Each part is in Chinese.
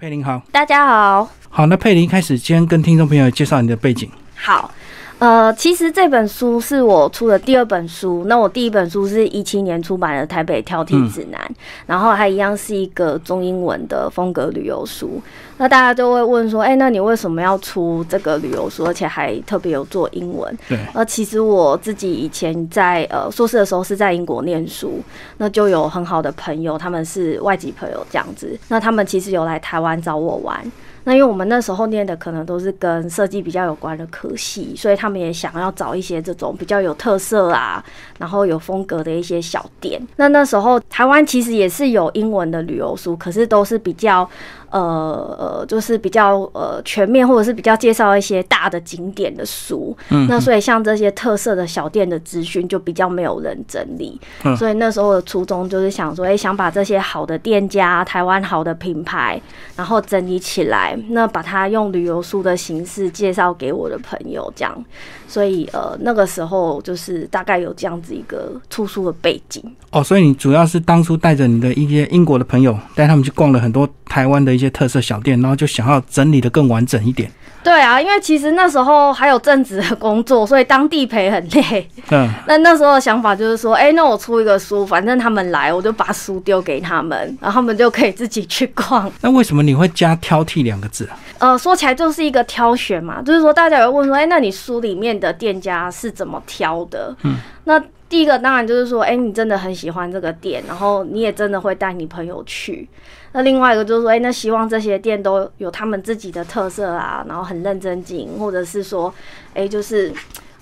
佩林好，大家好，好，那佩林开始先跟听众朋友介绍你的背景。好。呃，其实这本书是我出的第二本书。那我第一本书是一七年出版的《台北挑剔指南》，然后它一样是一个中英文的风格旅游书。那大家就会问说，哎，那你为什么要出这个旅游书，而且还特别有做英文？对。呃，其实我自己以前在呃硕士的时候是在英国念书，那就有很好的朋友，他们是外籍朋友这样子。那他们其实有来台湾找我玩。那因为我们那时候念的可能都是跟设计比较有关的科系，所以他们也想要找一些这种比较有特色啊，然后有风格的一些小店。那那时候台湾其实也是有英文的旅游书，可是都是比较。呃呃，就是比较呃全面，或者是比较介绍一些大的景点的书。嗯，那所以像这些特色的小店的资讯就比较没有人整理。嗯，所以那时候的初衷就是想说，哎，想把这些好的店家、台湾好的品牌，然后整理起来，那把它用旅游书的形式介绍给我的朋友，这样。所以呃，那个时候就是大概有这样子一个出书的背景。哦，所以你主要是当初带着你的一些英国的朋友，带他们去逛了很多台湾的一些特色小店，然后就想要整理的更完整一点。对啊，因为其实那时候还有正职的工作，所以当地陪很累。嗯，那那时候的想法就是说，哎，那我出一个书，反正他们来，我就把书丢给他们，然后他们就可以自己去逛。那为什么你会加挑剔两个字啊？呃，说起来就是一个挑选嘛，就是说大家有问说，哎，那你书里面的店家是怎么挑的？嗯，那第一个当然就是说，哎，你真的很喜欢这个店，然后你也真的会带你朋友去。那另外一个就是说，哎，那希望这些店都有他们自己的特色啊，然后很认真经营，或者是说，哎，就是，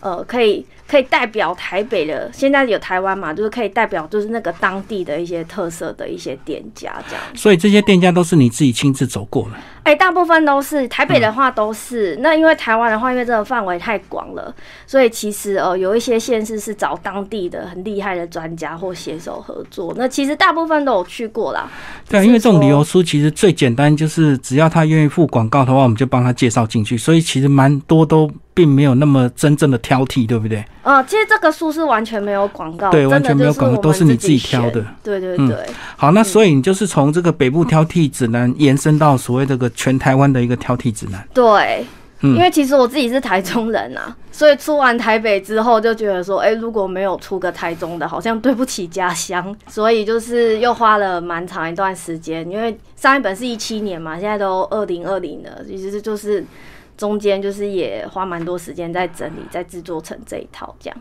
呃，可以。可以代表台北的，现在有台湾嘛，就是可以代表就是那个当地的一些特色的一些店家这样。所以这些店家都是你自己亲自走过了？哎，大部分都是台北的话都是。那因为台湾的话，因为这个范围太广了，所以其实呃有一些县市是找当地的很厉害的专家或携手合作。那其实大部分都有去过啦。对，因为这种旅游书其实最简单，就是只要他愿意付广告的话，我们就帮他介绍进去。所以其实蛮多都并没有那么真正的挑剔，对不对？呃，其实这个书是完全没有广告，对，完全没有广告，都是你自己挑的。对对对。好，那所以你就是从这个北部挑剔指南延伸到所谓这个全台湾的一个挑剔指南。对，因为其实我自己是台中人啊，所以出完台北之后就觉得说，哎，如果没有出个台中的，好像对不起家乡，所以就是又花了蛮长一段时间。因为上一本是一七年嘛，现在都二零二零了，其实就是。中间就是也花蛮多时间在整理，在制作成这一套这样。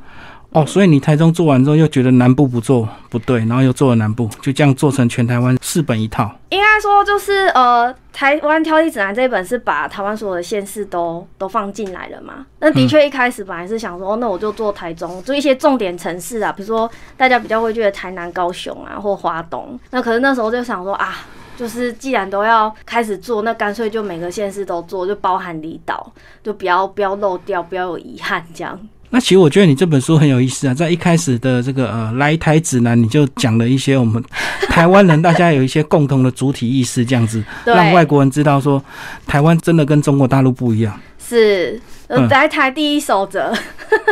哦，所以你台中做完之后，又觉得南部不做不对，然后又做了南部，就这样做成全台湾四本一套。应该说就是呃，台湾挑剔指南这一本是把台湾所有的县市都都放进来了嘛。那的确一开始本来是想说，那我就做台中，做一些重点城市啊，比如说大家比较会觉得台南、高雄啊，或华东。那可是那时候就想说啊。就是既然都要开始做，那干脆就每个县市都做，就包含离岛，就不要不要漏掉，不要有遗憾这样。那其实我觉得你这本书很有意思啊，在一开始的这个呃来台指南，你就讲了一些我们台湾人大家有一些共同的主体意识，这样子让外国人知道说台湾真的跟中国大陆不一样。是，来台第一守则。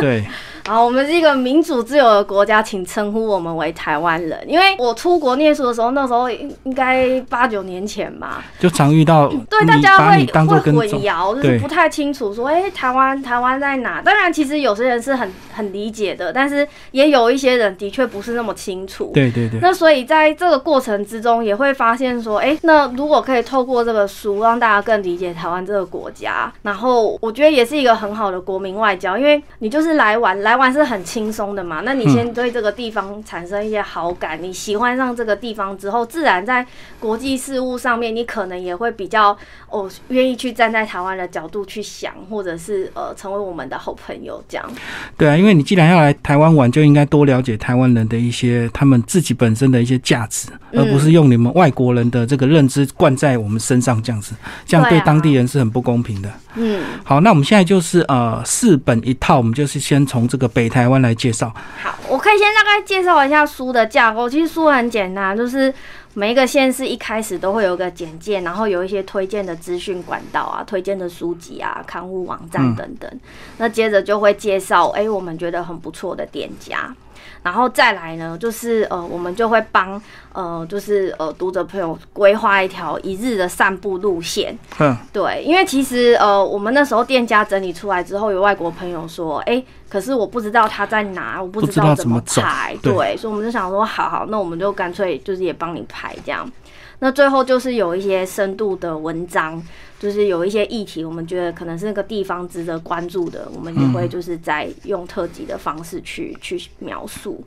对。好，我们是一个民主自由的国家，请称呼我们为台湾人。因为我出国念书的时候，那时候应应该八九年前吧，就常遇到对大家会会混淆，就是不太清楚说，哎，台湾台湾在哪？当然，其实有些人是很很理解的，但是也有一些人的确不是那么清楚。对对对。那所以在这个过程之中，也会发现说，哎，那如果可以透过这个书让大家更理解台湾这个国家，然后我觉得也是一个很好的国民外交，因为你就是来玩来。玩是很轻松的嘛？那你先对这个地方产生一些好感，你喜欢上这个地方之后，自然在国际事务上面，你可能也会比较哦，愿意去站在台湾的角度去想，或者是呃，成为我们的好朋友这样。对啊，因为你既然要来台湾玩，就应该多了解台湾人的一些他们自己本身的一些价值，而不是用你们外国人的这个认知灌在我们身上这样子，这样对当地人是很不公平的。嗯，好，那我们现在就是呃四本一套，我们就是先从这个北台湾来介绍。好，我可以先大概介绍一下书的架构。其实书很简单，就是每一个县市一开始都会有一个简介，然后有一些推荐的资讯管道啊、推荐的书籍啊、刊物网站等等。那接着就会介绍，哎，我们觉得很不错的店家。然后再来呢，就是呃，我们就会帮呃，就是呃，读者朋友规划一条一日的散步路线。嗯，对，因为其实呃，我们那时候店家整理出来之后，有外国朋友说，哎，可是我不知道他在哪，我不知道怎么排。对，所以我们就想说，好好，那我们就干脆就是也帮你排这样。那最后就是有一些深度的文章，就是有一些议题，我们觉得可能是那个地方值得关注的，我们也会就是在用特辑的方式去去描述。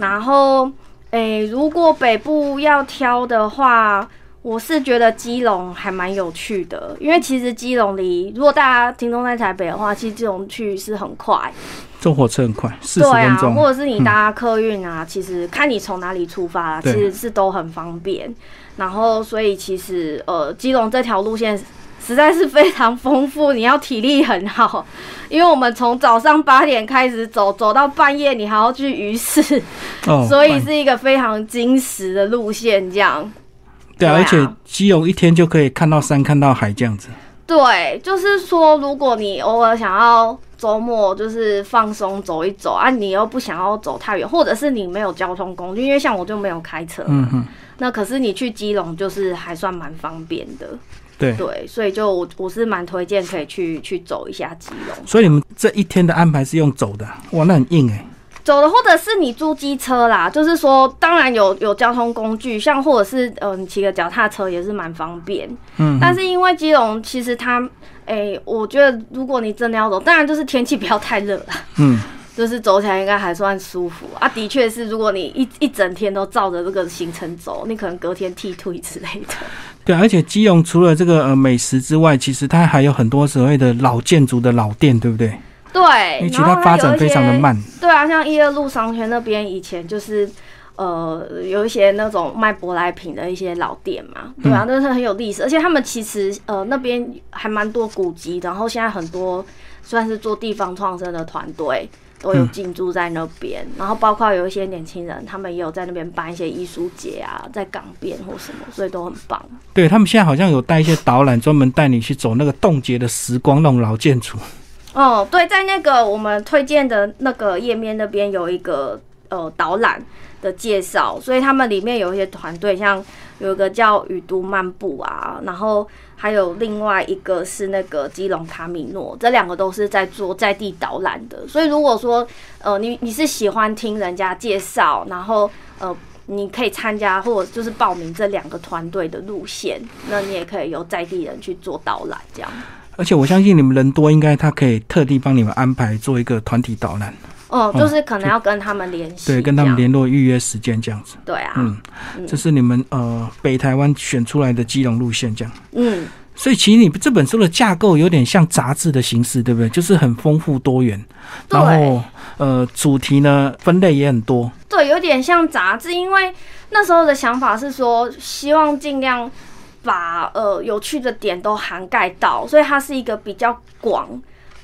然后，诶，如果北部要挑的话，我是觉得基隆还蛮有趣的，因为其实基隆离如果大家听众在台北的话，其实基隆去是很快，坐火车很快，四十分钟，或者是你搭客运啊，其实看你从哪里出发，其实是都很方便。然后，所以其实呃，基隆这条路线实在是非常丰富，你要体力很好，因为我们从早上八点开始走，走到半夜，你还要去鱼市，所以是一个非常精实的路线，这样。对，而且基隆一天就可以看到山，看到海，这样子。对，就是说，如果你偶尔想要周末就是放松走一走啊，你又不想要走太远，或者是你没有交通工具，因为像我就没有开车，嗯哼。那可是你去基隆就是还算蛮方便的，对对，所以就我我是蛮推荐可以去去走一下基隆。所以你们这一天的安排是用走的，哇，那很硬哎。走的或者是你租机车啦，就是说当然有有交通工具，像或者是嗯你骑个脚踏车也是蛮方便。嗯，但是因为基隆其实它，哎，我觉得如果你真的要走，当然就是天气不要太热了。嗯。就是走起来应该还算舒服啊，的确是，如果你一一整天都照着这个行程走，你可能隔天剃腿之类的。对，而且基隆除了这个呃美食之外，其实它还有很多所谓的老建筑的老店，对不对？对，因为其他发展非常的慢。对啊，像一二路商圈那边以前就是呃有一些那种卖舶来品的一些老店嘛，对啊，那是很有历史，而且他们其实呃那边还蛮多古籍，然后现在很多算是做地方创生的团队。都有进驻在那边，然后包括有一些年轻人，他们也有在那边办一些艺术节啊，在港边或什么，所以都很棒。对他们现在好像有带一些导览，专门带你去走那个冻结的时光那种老建筑。哦，对，在那个我们推荐的那个页面那边有一个呃导览的介绍，所以他们里面有一些团队，像有一个叫雨都漫步啊，然后。还有另外一个是那个基隆卡米诺，这两个都是在做在地导览的。所以如果说呃你你是喜欢听人家介绍，然后呃你可以参加或者就是报名这两个团队的路线，那你也可以由在地人去做导览这样。而且我相信你们人多，应该他可以特地帮你们安排做一个团体导览。哦，就是可能要跟他们联系，对，跟他们联络预约时间这样子。对啊，嗯，这是你们呃北台湾选出来的基隆路线这样。嗯，所以其实你这本书的架构有点像杂志的形式，对不对？就是很丰富多元，然后呃主题呢分类也很多。对，有点像杂志，因为那时候的想法是说，希望尽量把呃有趣的点都涵盖到，所以它是一个比较广。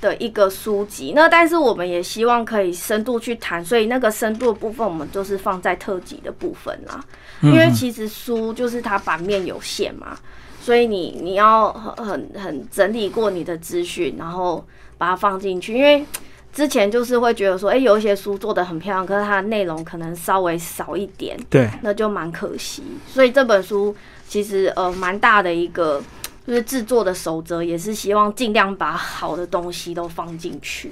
的一个书籍，那但是我们也希望可以深度去谈，所以那个深度的部分我们就是放在特辑的部分啦。因为其实书就是它版面有限嘛，所以你你要很很很整理过你的资讯，然后把它放进去。因为之前就是会觉得说，哎，有一些书做的很漂亮，可是它的内容可能稍微少一点，对，那就蛮可惜。所以这本书其实呃蛮大的一个。就是制作的守则，也是希望尽量把好的东西都放进去。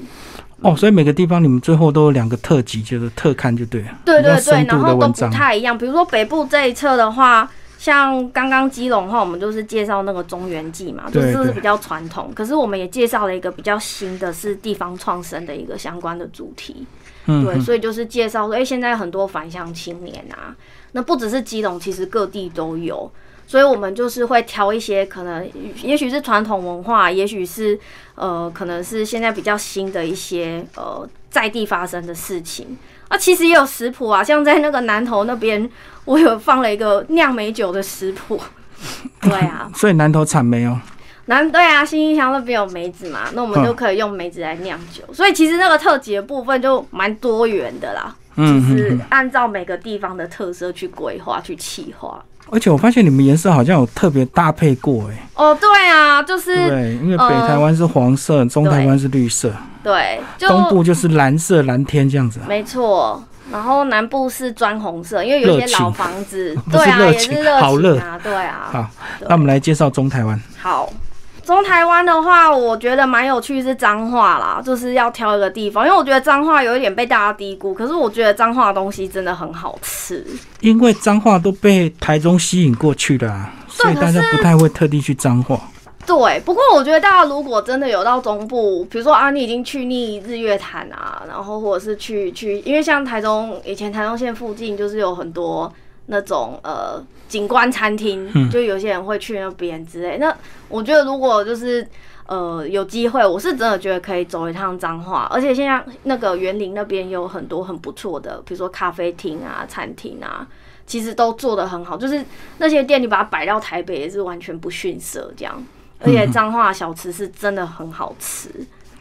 哦，所以每个地方你们最后都有两个特辑，就是特刊就对了。对对对，然后都不太一样。比如说北部这一侧的话，像刚刚基隆的话，我们就是介绍那个中原记嘛，就是比较传统。可是我们也介绍了一个比较新的，是地方创生的一个相关的主题。嗯，对，所以就是介绍说，哎，现在很多返乡青年啊，那不只是基隆，其实各地都有。所以，我们就是会挑一些可能，也许是传统文化，也许是呃，可能是现在比较新的一些呃在地发生的事情。啊，其实也有食谱啊，像在那个南头那边，我有放了一个酿美酒的食谱。对啊，所以南头产梅哦。南对啊，新兴乡那边有梅子嘛，那我们就可以用梅子来酿酒。所以其实那个特辑的部分就蛮多元的啦，就是按照每个地方的特色去规划、去企划。而且我发现你们颜色好像有特别搭配过，哎。哦，对啊，就是对，因为北台湾是黄色，中台湾是绿色，对，东部就是蓝色蓝天这样子。没错，然后南部是砖红色，因为有一些老房子，对啊，也是热好热情啊，对啊。好，那我们来介绍中台湾。好，中台湾的话，我觉得蛮有趣是彰化啦，就是要挑一个地方，因为我觉得彰化有一点被大家低估，可是我觉得彰化的东西真的很好吃。因为彰化都被台中吸引过去了、啊，所以大家不太会特地去彰化。对，不过我觉得大家如果真的有到中部，比如说啊，你已经去腻日月潭啊，然后或者是去去，因为像台中以前台中县附近就是有很多那种呃景观餐厅，嗯就有些人会去那边之类。那我觉得如果就是呃有机会，我是真的觉得可以走一趟彰化，而且现在那个园林那边有很多很不错的，比如说咖啡厅啊、餐厅啊。其实都做得很好，就是那些店你把它摆到台北也是完全不逊色这样。而且彰化小吃是真的很好吃，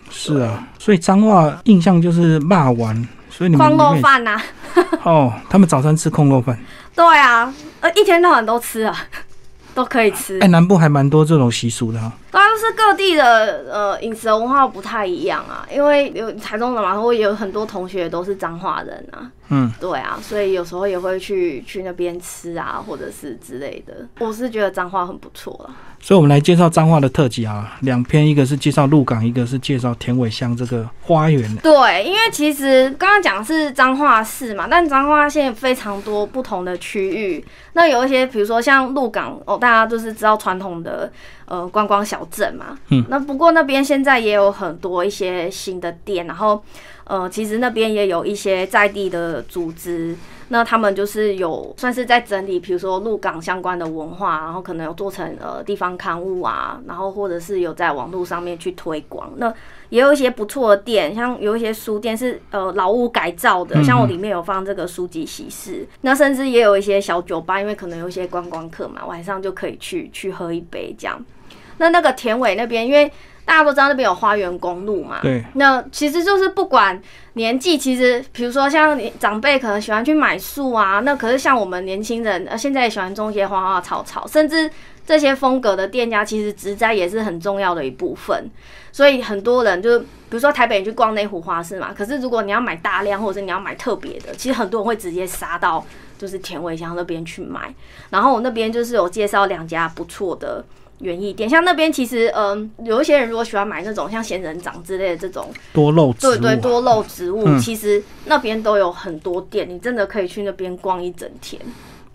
是啊，所以彰化印象就是骂丸，所以你们空肉饭呐、哦，他们早餐吃空肉饭。对啊，呃，一天到晚都吃啊，都可以吃哎、。南部还蛮多这种习俗的哈、当然是各地的呃饮食文化不太一样啊，因为有台中的嘛，我也有很多同学都是彰化人啊，嗯，对啊，所以有时候也会去去那边吃啊，或者是之类的。我是觉得彰化很不错了。所以我们来介绍彰化的特辑啊，两篇，一个是介绍鹿港，一个是介绍田尾乡这个花园。对，因为其实刚刚讲的是彰化市嘛，但彰化县非常多不同的区域。那有一些，比如说像鹿港哦，大家都是知道传统的呃观光小镇嘛。嗯。那不过那边现在也有很多一些新的店，然后呃，其实那边也有一些在地的组织。那他们就是有算是在整理，比如说鹿港相关的文化，然后可能有做成呃地方刊物啊，然后或者是有在网络上面去推广。那也有一些不错的店，像有一些书店是呃老屋改造的，嗯像我里面有放这个书籍喜事。那甚至也有一些小酒吧，因为可能有一些观光客嘛，晚上就可以去去喝一杯这样。那那个田尾那边，因为大家都知道那边有花园公路嘛，对，那其实就是不管年纪，其实比如说像你长辈可能喜欢去买树啊，那可是像我们年轻人，呃，现在也喜欢种一些花花草草，甚至这些风格的店家，其实植栽也是很重要的一部分。所以很多人就比如说台北你去逛内湖花市嘛，可是如果你要买大量，或者是你要买特别的，其实很多人会直接杀到就是田尾乡那边去买。然后我那边就是有介绍两家不错的。园艺店，像那边其实，嗯，有一些人如果喜欢买那种像仙人掌之类的这种多肉植物、啊。对对，多肉植物，嗯其实那边都有很多店，你真的可以去那边逛一整天。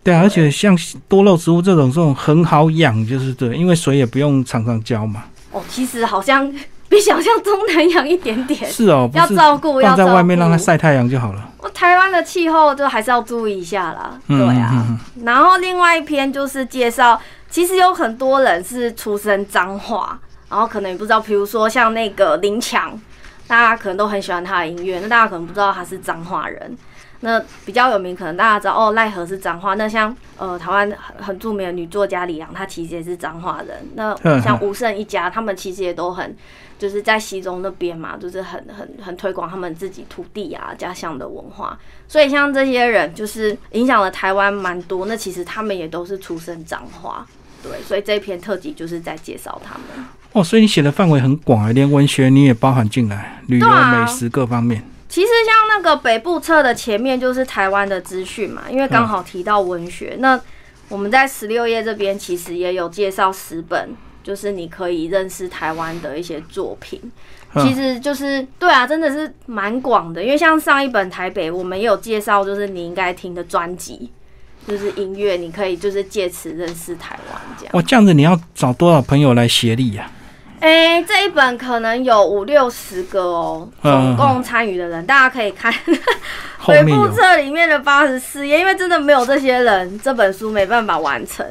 对啊，而且像多肉植物这种，这种很好养，就是对，因为水也不用常常浇嘛。哦，其实好像比想象中难养一点点，是哦，不要照顾，要在外面让它顾。晒太阳就好了。我台湾的气候就还是要注意一下啦，嗯对啊。然后另外一篇就是介绍，其实有很多人是出身脏话，然后可能也不知道，比如说像那个林强，大家可能都很喜欢他的音乐，那大家可能不知道他是脏话人。那比较有名，可能大家知道哦，奈何是脏话。那像呃台湾很著名的女作家李阳，她其实也是脏话人。那像吴胜一家，他们其实也都很就是在西中那边嘛，就是很很很推广他们自己土地啊家乡的文化。所以像这些人，就是影响了台湾蛮多。那其实他们也都是出身彰化，对，所以这一篇特辑就是在介绍他们。哦，所以你写的范围很广啊，连文学你也包含进来，旅游、啊美食各方面。其实像那个北部册的前面就是台湾的资讯嘛，因为刚好提到文学，那我们在十六页这边其实也有介绍十本，就是你可以认识台湾的一些作品。嗯其实就是对啊，真的是蛮广的，因为像上一本台北，我们也有介绍，就是你应该听的专辑，就是音乐，你可以就是借此认识台湾这样。哇，这样子你要找多少朋友来协力呀、哎、这一本可能有五六十个哦，嗯总共参与的人，大家可以看 后面有北部册里面的八十四页，因为真的没有这些人，这本书没办法完成，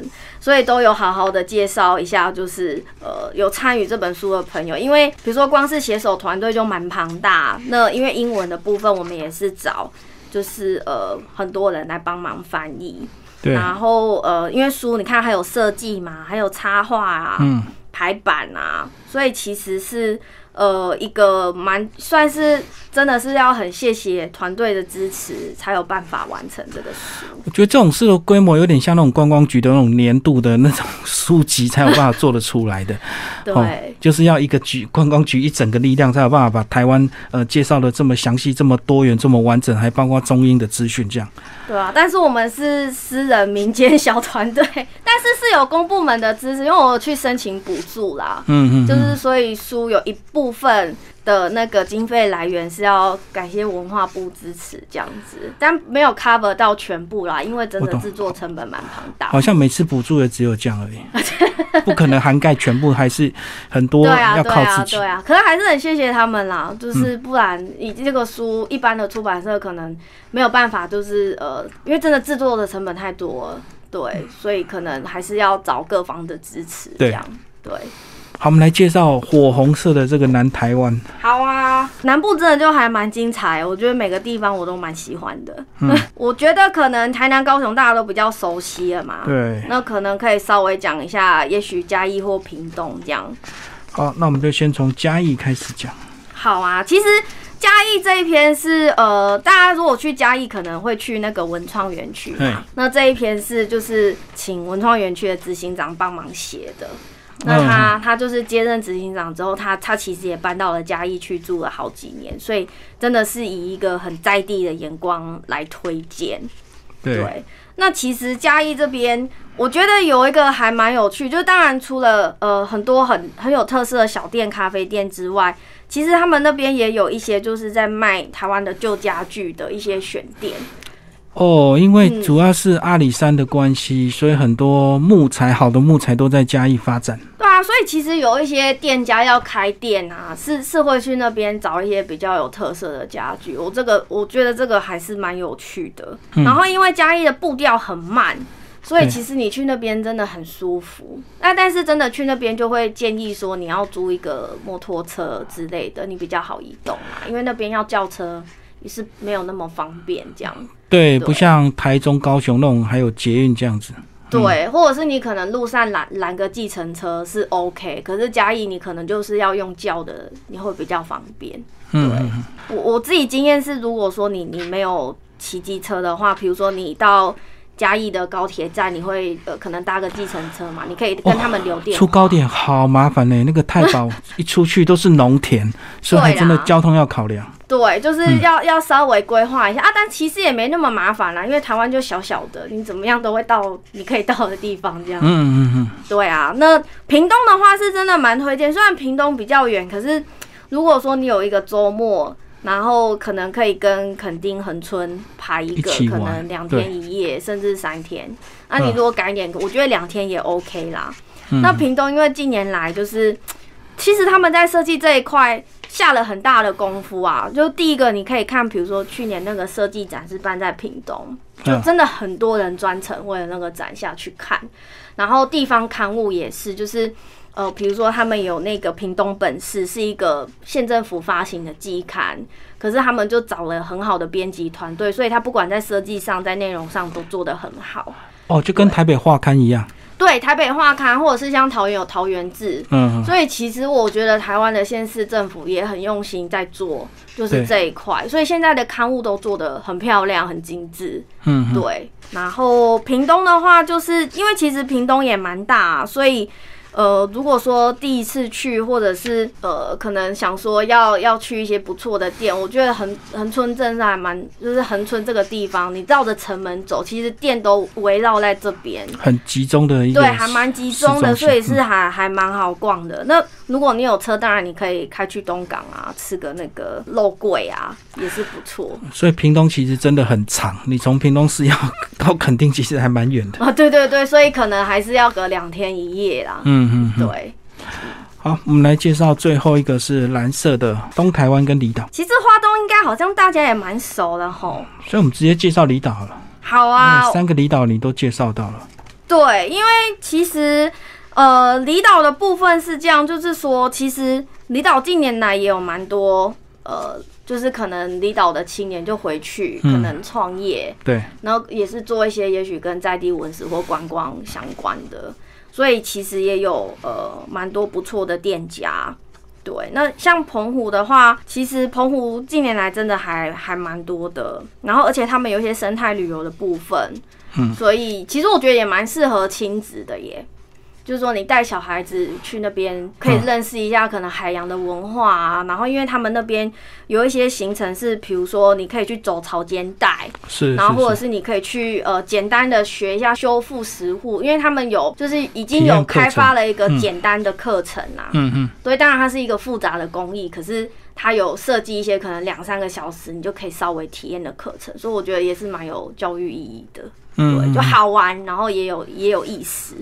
所以都有好好的介绍一下，就是呃有参与这本书的朋友，因为比如说光是写手团队就蛮庞大，那因为英文的部分我们也是找就是呃很多人来帮忙翻译，然后呃因为书你看还有设计嘛，还有插画啊，排版啊，所以其实是呃一个蛮算是。真的是要很谢谢团队的支持，才有办法完成这个书。我觉得这种事的规模有点像那种观光局的那种年度的那种书籍，才有办法做得出来的。对，就是要一个局观光局一整个力量，才有办法把台湾呃介绍的这么详细、这么多元、这么完整，还包括中英的资讯这样。对啊，但是我们是私人民间小团队，但是是有公部门的支持，因为我去申请补助啦。嗯嗯，就是所以书有一部分。的那个经费来源是要感谢文化部支持这样子，但没有 cover 到全部啦，因为真的制作成本蛮庞大。好像每次补助也只有这样而已，不可能涵盖全部，还是很多要靠自己。对啊，可是还是很谢谢他们啦，就是不然以这个书一般的出版社可能没有办法，就是呃，因为真的制作的成本太多，对，所以可能还是要找各方的支持这样，对。好，我们来介绍火红色的这个南台湾。好啊，南部真的就还蛮精彩，我觉得每个地方我都蛮喜欢的。嗯，我觉得可能台南、高雄大家都比较熟悉了嘛。对。那可能可以稍微讲一下，也许嘉义或屏东这样。好，那我们就先从嘉义开始讲。好啊，其实嘉义这一篇是呃，大家如果去嘉义，可能会去那个文创园区嘛。那这一篇是就是请文创园区的执行长帮忙写的。那他他就是接任执行长之后，他他其实也搬到了嘉义去住了好几年，所以真的是以一个很在地的眼光来推荐。对，那其实嘉义这边，我觉得有一个还蛮有趣，就当然除了呃很多很很有特色的小店、咖啡店之外，其实他们那边也有一些就是在卖台湾的旧家具的一些选店。哦，因为主要是阿里山的关系，所以很多木材好的木材都在嘉义发展。对啊，所以其实有一些店家要开店啊，是是会去那边找一些比较有特色的家具。我这个我觉得这个还是蛮有趣的。然后因为嘉义的步调很慢，所以其实你去那边真的很舒服。那但是真的去那边就会建议说你要租一个摩托车之类的，你比较好移动嘛，因为那边要叫车。也是没有那么方便，这样对，不像台中、高雄那种还有捷运这样子。对，或者是你可能路上拦拦个计程车是 OK，可是嘉义你可能就是要用叫的，你会比较方便。对，我我自己经验是，如果说你你没有骑机车的话，比如说你到。嘉义的高铁站，你会呃可能搭个计程车嘛？你可以跟他们留电。出高点好麻烦呢，那个太保 一出去都是农田，所以还真的交通要考量。对，就是要要稍微规划一下啊，但其实也没那么麻烦啦，因为台湾就小小的，你怎么样都会到你可以到的地方这样。嗯嗯嗯。对啊，那屏东的话是真的蛮推荐，虽然屏东比较远，可是如果说你有一个周末。然后可能可以跟垦丁恒春排一个，可能两天一夜，甚至三天。那你如果赶点，我觉得两天也 OK 啦。那屏东因为近年来就是，其实他们在设计这一块下了很大的功夫啊。就第一个你可以看，比如说去年那个设计展是办在屏东，就真的很多人专程为了那个展下去看。然后地方刊物也是，就是。呃，比如说他们有那个屏东本市是一个县政府发行的季刊，可是他们就找了很好的编辑团队，所以他不管在设计上、在内容上都做得很好。哦，就跟台北画刊一样。对，台北画刊，或者是像桃园有桃园志。嗯。所以其实我觉得台湾的县市政府也很用心在做，就是这一块。所以现在的刊物都做得很漂亮、很精致。嗯。对。然后屏东的话，就是因为其实屏东也蛮大，所以。呃，如果说第一次去，或者是呃，可能想说要要去一些不错的店，我觉得横横村镇上还蛮，就是横村这个地方，你绕着城门走，其实店都围绕在这边，很集中的一个，对，还蛮集中的，所以是还还蛮好逛的。那如果你有车，当然你可以开去东港啊，吃个那个肉桂啊，也是不错。所以屏东其实真的很长，你从屏东市要 到垦丁，其实还蛮远的啊。对对对，所以可能还是要隔两天一夜啦。嗯。嗯，对。好，我们来介绍最后一个是蓝色的东台湾跟离岛。其实花东应该好像大家也蛮熟的吼，所以我们直接介绍离岛好了。好啊，三个离岛你都介绍到了。对，因为其实呃，离岛的部分是这样，就是说，其实离岛近年来也有蛮多呃，就是可能离岛的青年就回去，可能创业，对，然后也是做一些也许跟在地文史或观光相关的。所以其实也有呃蛮多不错的店家，对，那像澎湖的话，其实澎湖近年来真的还还蛮多的，然后而且他们有一些生态旅游的部分，嗯。所以其实我觉得也蛮适合亲子的耶。就是说，你带小孩子去那边，可以嗯认识一下可能海洋的文化啊。然后，因为他们那边有一些行程是，比如说你可以去走潮间带，是，然后或者是是你可以去呃简单的学一下修复石户，因为他们有就是已经有开发了一个嗯简单的课程啊。嗯嗯，所以，当然它是一个复杂的工艺，可是它有设计一些可能两三个小时你就可以稍微体验的课程，所以我觉得也是蛮有教育意义的。嗯对，就嗯好玩，然后也有也有意思。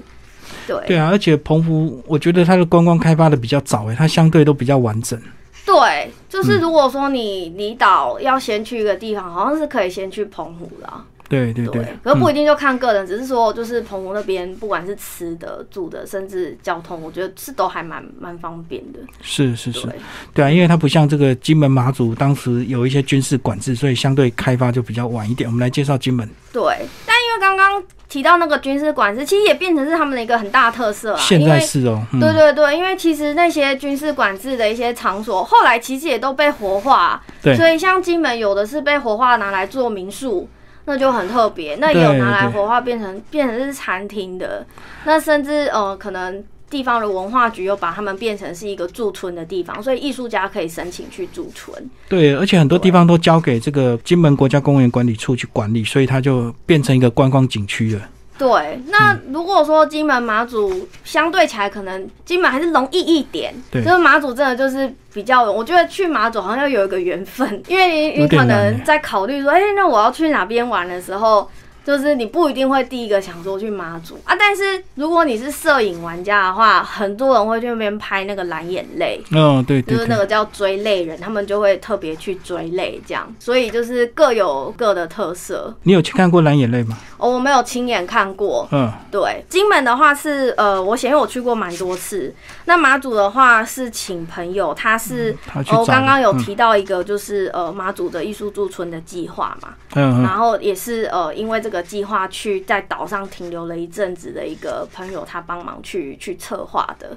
对对啊，而且澎湖，我觉得它的观光开发的比较早诶，它相对都比较完整。对，嗯就是如果说你离岛要先去一个地方，好像是可以先去澎湖啦。对对对，对，可是不一定就看个人，只是说就是澎湖那边，不管是吃的、住的，甚至交通，我觉得是都还蛮蛮方便的。是是是，对，对啊，因为它不像这个金门马祖当时有一些军事管制，所以相对开发就比较晚一点。我们来介绍金门，对，但刚刚提到那个军事管制，其实也变成是他们的一个很大的特色啊。现在是哦，嗯对对对，因为其实那些军事管制的一些场所，后来其实也都被活化，对所以像金门有的是被活化拿来做民宿，那就很特别。那也有拿来活化变成变成是餐厅的，那甚至呃可能。地方的文化局又把他们变成是一个驻村的地方，所以艺术家可以申请去驻村。对，而且很多地方都交给这个金门国家公园管理处去管理，所以它就变成一个观光景区了。对，那如果说金门马祖相对起来，可能金门还是容易一点。对就是马祖真的就是比较，我觉得去马祖好像要有一个缘分，因为你你可能在考虑说，哎、那我要去哪边玩的时候。就是你不一定会第一个想说去马祖。啊，但是如果你是摄影玩家的话，很多人会去那边拍那个蓝眼泪，嗯，对对对，就是那个叫追泪人，他们就会特别去追泪这样，所以就是各有各的特色。你有去看过蓝眼泪吗？哦，我没有亲眼看过，嗯，对，金门的话是呃，我显因为我去过蛮多次。那马祖的话是请朋友，他是、哦，刚刚有嗯提到一个就是、呃马祖的艺术驻村的计划嘛，嗯嗯。然后也是呃因为这个计划去在岛上停留了一阵子的一个朋友，他帮忙去去策划的。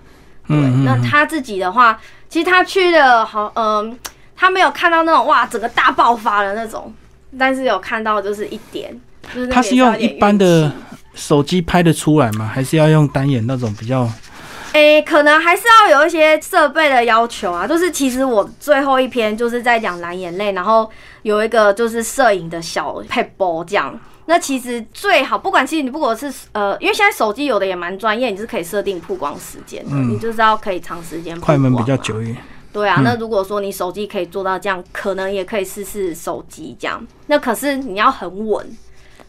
对，嗯，嗯那他自己的话，其实他去的好，嗯、他没有看到那种哇整个大爆发的那种，但是有看到就是一点，就是他是用一般的手机拍的出来吗？还是要用单眼那种比较？诶、可能还是要有一些设备的要求啊。就是其实我最后一篇就是在讲蓝眼泪，然后有一个就是摄影的小配波这样。那其实最好，不管其实你不管是呃，因为现在手机有的也蛮专业，你是可以设定曝光时间的，嗯你就是要可以长时间曝快门比较久一点。对啊，嗯那如果说你手机可以做到这样，可能也可以试试手机这样。那可是你要很稳，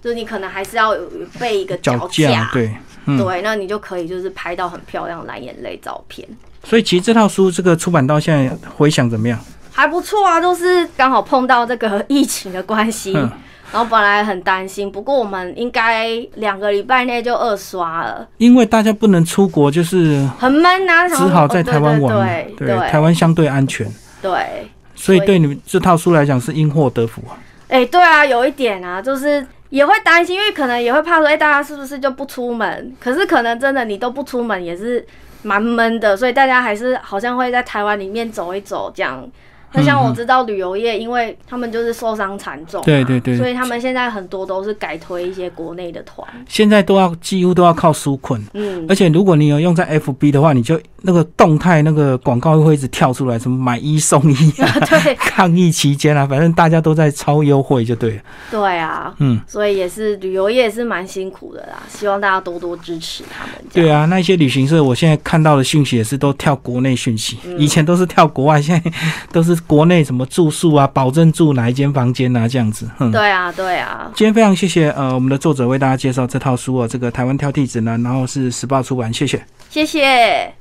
就是你可能还是要有有备一个脚脚架对，嗯对，那你就可以就是拍到很漂亮的蓝眼泪照片。所以其实这套书这个出版到现在回想怎么样？还不错啊，就是刚好碰到这个疫情的关系，嗯然后本来很担心，不过我们应该两个礼拜内就二刷了，因为大家不能出国，就是很闷啊，只好在台湾玩嘛。对对对台湾相对安全，对，所以对你们这套书来讲是因祸得福啊。哎、对啊，有一点啊，就是也会担心，因为可能也会怕说，哎、大家是不是就不出门？可是可能真的你都不出门也是蛮闷的，所以大家还是好像会在台湾里面走一走这样。那像我知道旅游业，因为他们就是受伤惨重嘛，对对对。所以他们现在很多都是改推一些国内的团，现在都要几乎都要靠纾困，嗯，而且如果你有用在 FB 的话，你就那个动态那个广告会一直跳出来，什么买一送一啊，对。抗疫期间啊，反正大家都在超优惠就对了。对啊，嗯，所以也是旅游业也是蛮辛苦的啦，希望大家多多支持他们。对啊，那一些旅行社，我现在看到的讯息也是都跳国内讯息，嗯。以前都是跳国外，现在都是国内什么住宿啊，保证住哪一间房间啊，这样子。哼，对啊，对啊，今天非常谢谢呃我们的作者为大家介绍这套书哦，这个台湾挑剔指南，然后是时报出版，谢谢。谢谢。